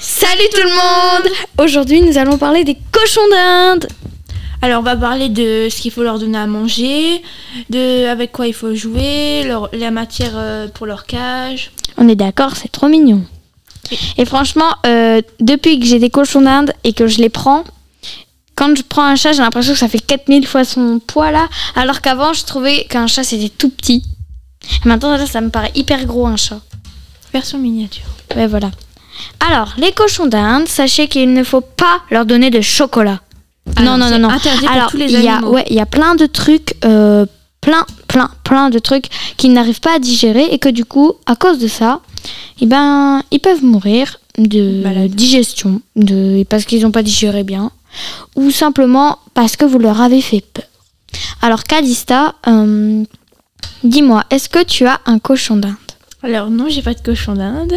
Salut tout le monde Aujourd'hui nous allons parler des cochons d'Inde. Alors on va parler de ce qu'il faut leur donner à manger, de avec quoi il faut jouer, leur, la matière euh, pour leur cage. On est d'accord, c'est trop mignon. Et franchement, euh, depuis que j'ai des cochons d'Inde et que je les prends, quand je prends un chat, j'ai l'impression que ça fait 4000 fois son poids là, alors qu'avant je trouvais qu'un chat c'était tout petit. Et maintenant là, ça me paraît hyper gros un chat. Version miniature. Ouais voilà. Alors, les cochons d'Inde, sachez qu'il ne faut pas leur donner de chocolat. Ah non, non, non, non. interdit pour Alors, tous les il y a, animaux. ouais, il y a plein de trucs, euh, plein, plein, plein de trucs qu'ils n'arrivent pas à digérer et que du coup, à cause de ça, eh ben, ils peuvent mourir de Malade. digestion, de, parce qu'ils n'ont pas digéré bien, ou simplement parce que vous leur avez fait peur. Alors, Calista, euh, dis-moi, est-ce que tu as un cochon d'Inde? Alors non, j'ai pas de cochon d'Inde,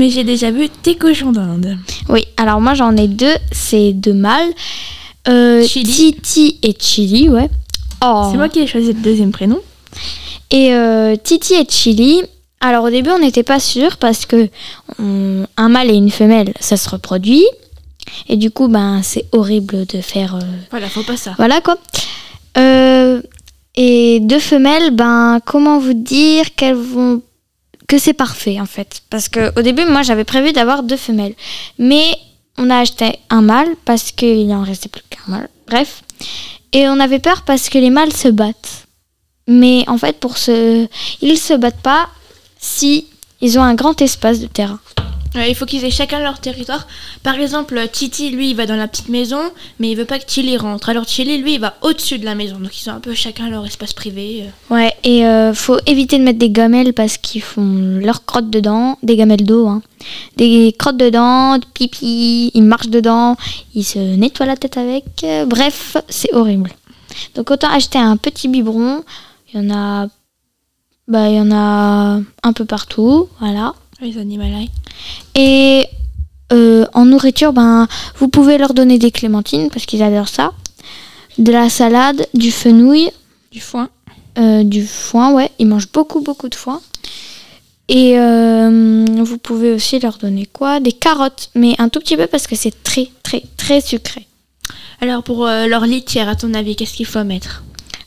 mais j'ai déjà vu tes cochons d'Inde. Oui, alors moi j'en ai deux, c'est deux mâles. Euh, Chili. Titi et Chili, ouais. Oh. C'est moi qui ai choisi le deuxième prénom. Et euh, Titi et Chili, alors au début on n'était pas sûr parce que on- un mâle et une femelle, ça se reproduit. Et du coup, ben c'est horrible de faire. euh, Voilà, faut pas ça. voilà quoi. Euh, et deux femelles, ben comment vous dire qu'elles vont que c'est parfait en fait. Parce que au début moi j'avais prévu d'avoir deux femelles. Mais on a acheté un mâle parce qu'il en restait plus qu'un mâle. Bref. Et on avait peur parce que les mâles se battent. Mais en fait pour ce ils se battent pas si ils ont un grand espace de terrain Il faut qu'ils aient chacun leur territoire. Par exemple, Titi, lui, il va dans la petite maison, mais il veut pas que Chili rentre. Alors Chili, lui, il va au-dessus de la maison. Donc ils ont un peu chacun leur espace privé. euh. Ouais, et euh, faut éviter de mettre des gamelles parce qu'ils font leurs crottes dedans, des gamelles d'eau, hein. Des crottes dedans, de pipi, ils marchent dedans, ils se nettoient la tête avec. bref, c'est horrible. Donc autant acheter un petit biberon, il y en a bah il y en a un peu partout, voilà. Les animaux. Et euh, en nourriture, ben vous pouvez leur donner des clémentines parce qu'ils adorent ça, de la salade, du fenouil, Du foin. euh, du foin, ouais, ils mangent beaucoup, beaucoup de foin. Et euh, vous pouvez aussi leur donner quoi? Des carottes, mais un tout petit peu parce que c'est très, très, très sucré. Alors pour leur litière, à ton avis, qu'est-ce qu'il faut mettre?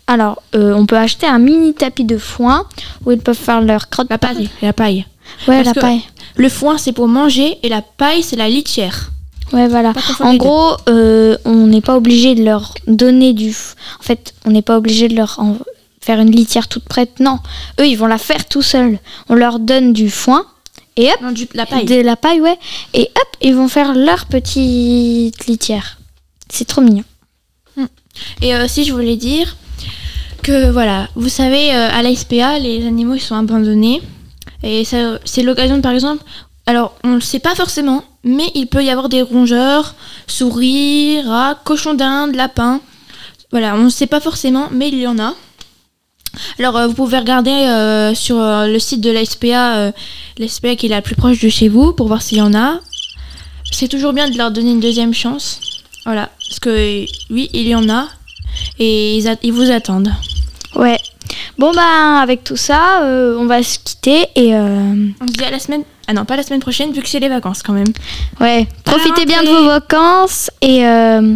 Alors, on peut acheter un mini tapis de foin où ils peuvent faire leur crotte. La paille. La paille. Ouais, parce la paille. Le foin, c'est pour manger et la paille, c'est la litière. Ouais, voilà. En gros, euh, on n'est pas obligé de leur donner du. En fait, on n'est pas obligé de leur en- faire une litière toute prête. Non, eux, ils vont la faire tout seuls. On leur donne du foin et hop, Non, du, la paille. De la paille, ouais. Et hop, ils vont faire leur petite litière. C'est trop mignon. Et euh, si je voulais dire que voilà, vous savez, euh, à la SPA, les animaux ils sont abandonnés. Et ça, c'est l'occasion, par exemple, alors on ne le sait pas forcément, mais il peut y avoir des rongeurs, souris, rats, cochons d'Inde, lapins. Voilà, on ne sait pas forcément, mais il y en a. Alors euh, vous pouvez regarder euh, sur euh, le site de la SPA, euh, la SPA qui est la plus proche de chez vous, pour voir s'il y en a. C'est toujours bien de leur donner une deuxième chance. Voilà, parce que oui, il y en a et ils vous attendent. Ouais. Bon, bah, avec tout ça, euh, on va se quitter et. euh, On se dit à la semaine. Ah non, pas la semaine prochaine, vu que c'est les vacances quand même. ouais. Profitez bien de vos vacances et. euh,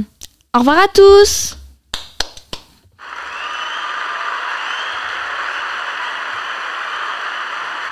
Au revoir à tous!